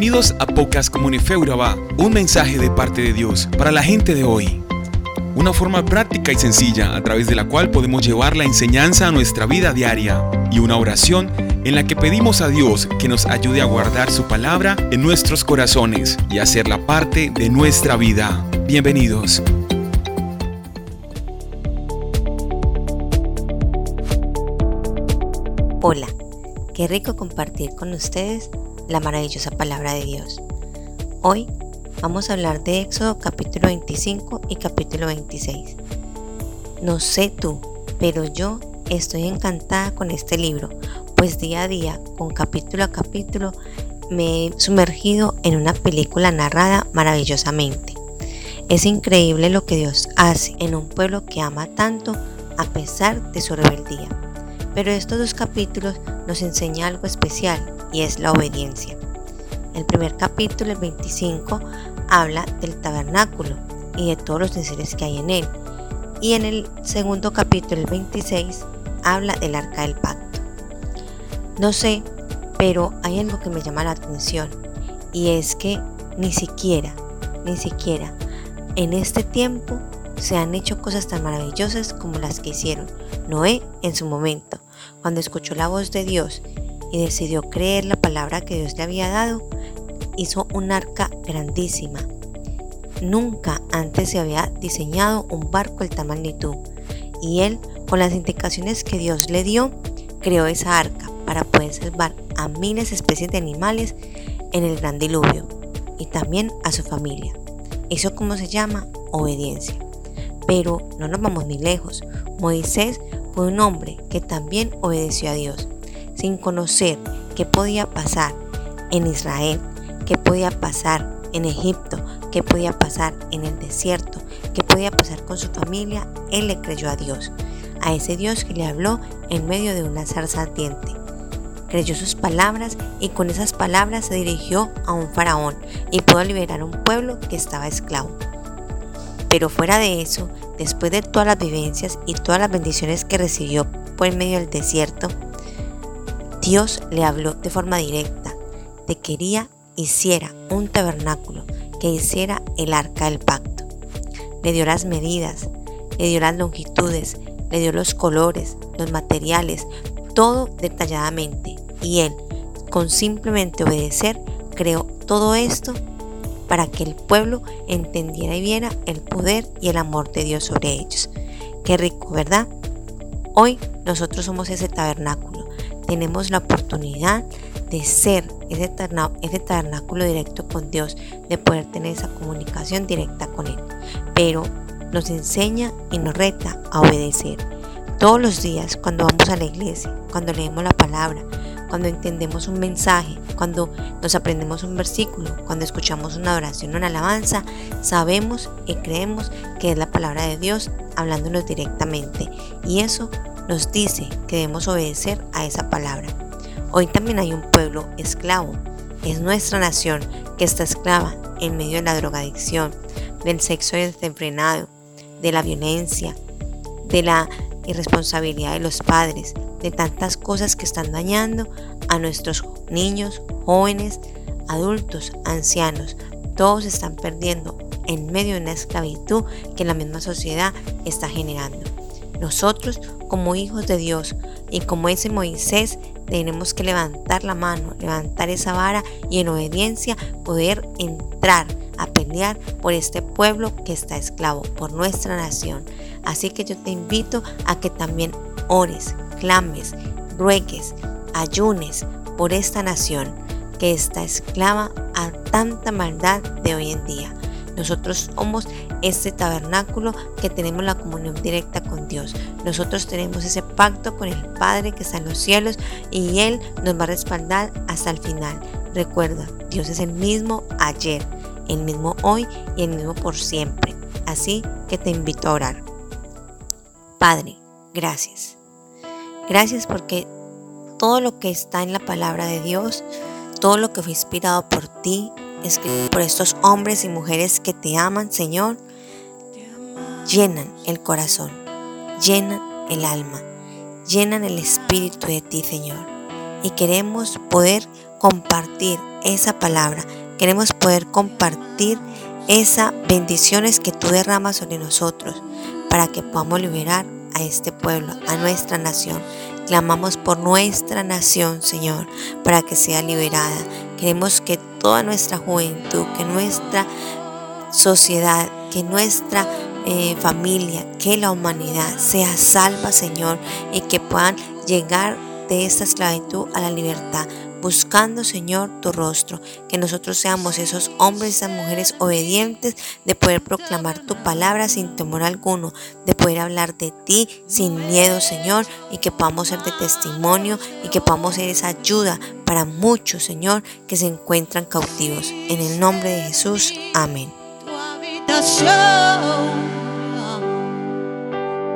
Bienvenidos a Pocas Comunifeuraba, un mensaje de parte de Dios para la gente de hoy. Una forma práctica y sencilla a través de la cual podemos llevar la enseñanza a nuestra vida diaria y una oración en la que pedimos a Dios que nos ayude a guardar su palabra en nuestros corazones y hacerla parte de nuestra vida. Bienvenidos. Hola, qué rico compartir con ustedes la maravillosa palabra de Dios. Hoy vamos a hablar de Éxodo capítulo 25 y capítulo 26. No sé tú, pero yo estoy encantada con este libro, pues día a día, con capítulo a capítulo, me he sumergido en una película narrada maravillosamente. Es increíble lo que Dios hace en un pueblo que ama tanto a pesar de su rebeldía. Pero estos dos capítulos nos enseña algo especial y es la obediencia. El primer capítulo, el 25, habla del tabernáculo y de todos los utensilios que hay en él. Y en el segundo capítulo, el 26, habla del arca del pacto. No sé, pero hay algo que me llama la atención y es que ni siquiera, ni siquiera en este tiempo se han hecho cosas tan maravillosas como las que hicieron Noé en su momento, cuando escuchó la voz de Dios y decidió creer la palabra que Dios le había dado, hizo un arca grandísima. Nunca antes se había diseñado un barco de tal magnitud y él, con las indicaciones que Dios le dio, creó esa arca para poder salvar a miles de especies de animales en el gran diluvio y también a su familia. Eso como se llama obediencia. Pero no nos vamos ni lejos. Moisés fue un hombre que también obedeció a Dios, sin conocer qué podía pasar en Israel, qué podía pasar en Egipto, qué podía pasar en el desierto, qué podía pasar con su familia, él le creyó a Dios, a ese Dios que le habló en medio de una zarza ardiente. Creyó sus palabras y con esas palabras se dirigió a un faraón y pudo liberar a un pueblo que estaba esclavo. Pero fuera de eso, después de todas las vivencias y todas las bendiciones que recibió por medio del desierto, Dios le habló de forma directa de que quería hiciera un tabernáculo, que hiciera el arca del pacto. Le dio las medidas, le dio las longitudes, le dio los colores, los materiales, todo detalladamente. Y él, con simplemente obedecer, creó todo esto para que el pueblo entendiera y viera el poder y el amor de Dios sobre ellos. Qué rico, ¿verdad? Hoy nosotros somos ese tabernáculo. Tenemos la oportunidad de ser ese, tabernáculo directo con Dios, de poder tener esa comunicación directa con Él. Pero nos enseña y nos reta a obedecer. Todos los días cuando vamos a la iglesia, cuando leemos la palabra, cuando entendemos un mensaje, cuando nos aprendemos un versículo, cuando escuchamos una oración una alabanza, sabemos y creemos que es la palabra de Dios hablándonos directamente. Y eso nos dice que debemos obedecer a esa palabra. Hoy también hay un pueblo esclavo. Es nuestra nación que está esclava en medio de la drogadicción, del sexo desenfrenado, de la violencia, de la irresponsabilidad de los padres, de tantas cosas que están dañando a nuestros niños, jóvenes, adultos, ancianos. Todos están perdiendo en medio de una esclavitud que la misma sociedad está generando. Nosotros, como hijos de Dios y como ese Moisés, tenemos que levantar la mano, levantar esa vara y en obediencia poder entrar a pelear por este pueblo que está esclavo, por nuestra nación. Así que yo te invito a que también ores, clames, ruegues, ayunes por esta nación que está esclava a tanta maldad de hoy en día. Nosotros somos este tabernáculo que tenemos la comunión directa con Dios. Nosotros tenemos ese pacto con el Padre que está en los cielos y Él nos va a respaldar hasta el final. Recuerda, Dios es el mismo ayer, el mismo hoy y el mismo por siempre. Así que te invito a orar. Padre, gracias. Gracias porque todo lo que está en la palabra de Dios, todo lo que fue inspirado por ti, escrito por estos hombres y mujeres que te aman, Señor, llenan el corazón, llenan el alma, llenan el espíritu de ti, Señor. Y queremos poder compartir esa palabra. Queremos poder compartir esas bendiciones que tú derramas sobre nosotros para que podamos liberar este pueblo, a nuestra nación. Clamamos por nuestra nación, Señor, para que sea liberada. Queremos que toda nuestra juventud, que nuestra sociedad, que nuestra eh, familia, que la humanidad sea salva, Señor, y que puedan llegar de esta esclavitud a la libertad buscando, Señor, tu rostro. Que nosotros seamos esos hombres esas mujeres obedientes de poder proclamar tu palabra sin temor alguno, de poder hablar de ti sin miedo, Señor, y que podamos ser de testimonio y que podamos ser esa ayuda para muchos, Señor, que se encuentran cautivos. En el nombre de Jesús, amén.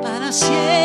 para siempre